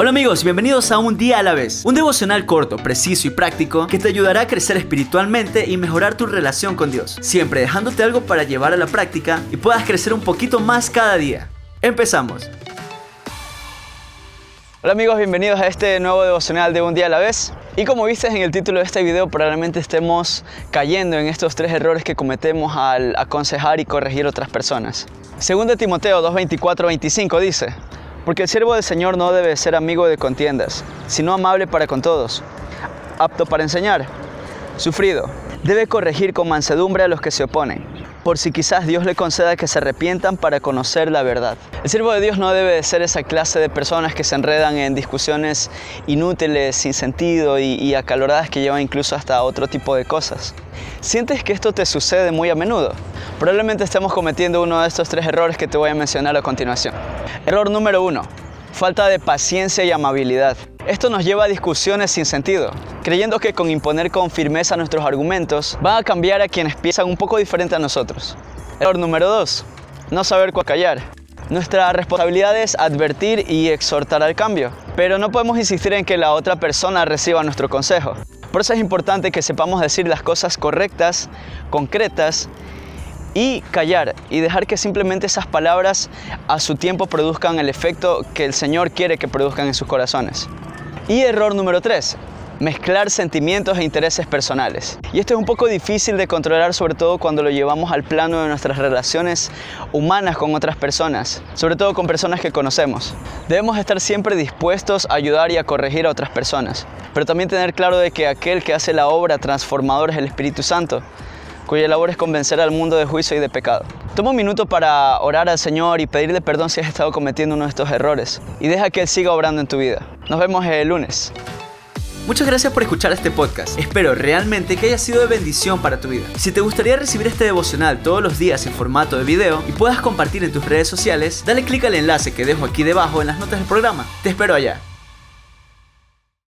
Hola amigos, bienvenidos a Un Día a la Vez, un devocional corto, preciso y práctico que te ayudará a crecer espiritualmente y mejorar tu relación con Dios, siempre dejándote algo para llevar a la práctica y puedas crecer un poquito más cada día. Empezamos. Hola amigos, bienvenidos a este nuevo devocional de Un Día a la Vez. Y como viste en el título de este video, probablemente estemos cayendo en estos tres errores que cometemos al aconsejar y corregir a otras personas. Según de Timoteo 2.24-25 dice, porque el siervo del Señor no debe ser amigo de contiendas, sino amable para con todos, apto para enseñar, sufrido. Debe corregir con mansedumbre a los que se oponen, por si quizás Dios le conceda que se arrepientan para conocer la verdad. El siervo de Dios no debe ser esa clase de personas que se enredan en discusiones inútiles, sin sentido y, y acaloradas que llevan incluso hasta otro tipo de cosas. ¿Sientes que esto te sucede muy a menudo? Probablemente estemos cometiendo uno de estos tres errores que te voy a mencionar a continuación. Error número uno, falta de paciencia y amabilidad. Esto nos lleva a discusiones sin sentido, creyendo que con imponer con firmeza nuestros argumentos van a cambiar a quienes piensan un poco diferente a nosotros. Error número dos, no saber cuándo callar. Nuestra responsabilidad es advertir y exhortar al cambio, pero no podemos insistir en que la otra persona reciba nuestro consejo. Por eso es importante que sepamos decir las cosas correctas, concretas y callar y dejar que simplemente esas palabras a su tiempo produzcan el efecto que el Señor quiere que produzcan en sus corazones. Y error número 3, mezclar sentimientos e intereses personales. Y esto es un poco difícil de controlar, sobre todo cuando lo llevamos al plano de nuestras relaciones humanas con otras personas, sobre todo con personas que conocemos. Debemos estar siempre dispuestos a ayudar y a corregir a otras personas, pero también tener claro de que aquel que hace la obra transformadora es el Espíritu Santo, cuya labor es convencer al mundo de juicio y de pecado. Toma un minuto para orar al Señor y pedirle perdón si has estado cometiendo uno de estos errores y deja que Él siga obrando en tu vida. Nos vemos el lunes. Muchas gracias por escuchar este podcast. Espero realmente que haya sido de bendición para tu vida. Si te gustaría recibir este devocional todos los días en formato de video y puedas compartir en tus redes sociales, dale clic al enlace que dejo aquí debajo en las notas del programa. Te espero allá.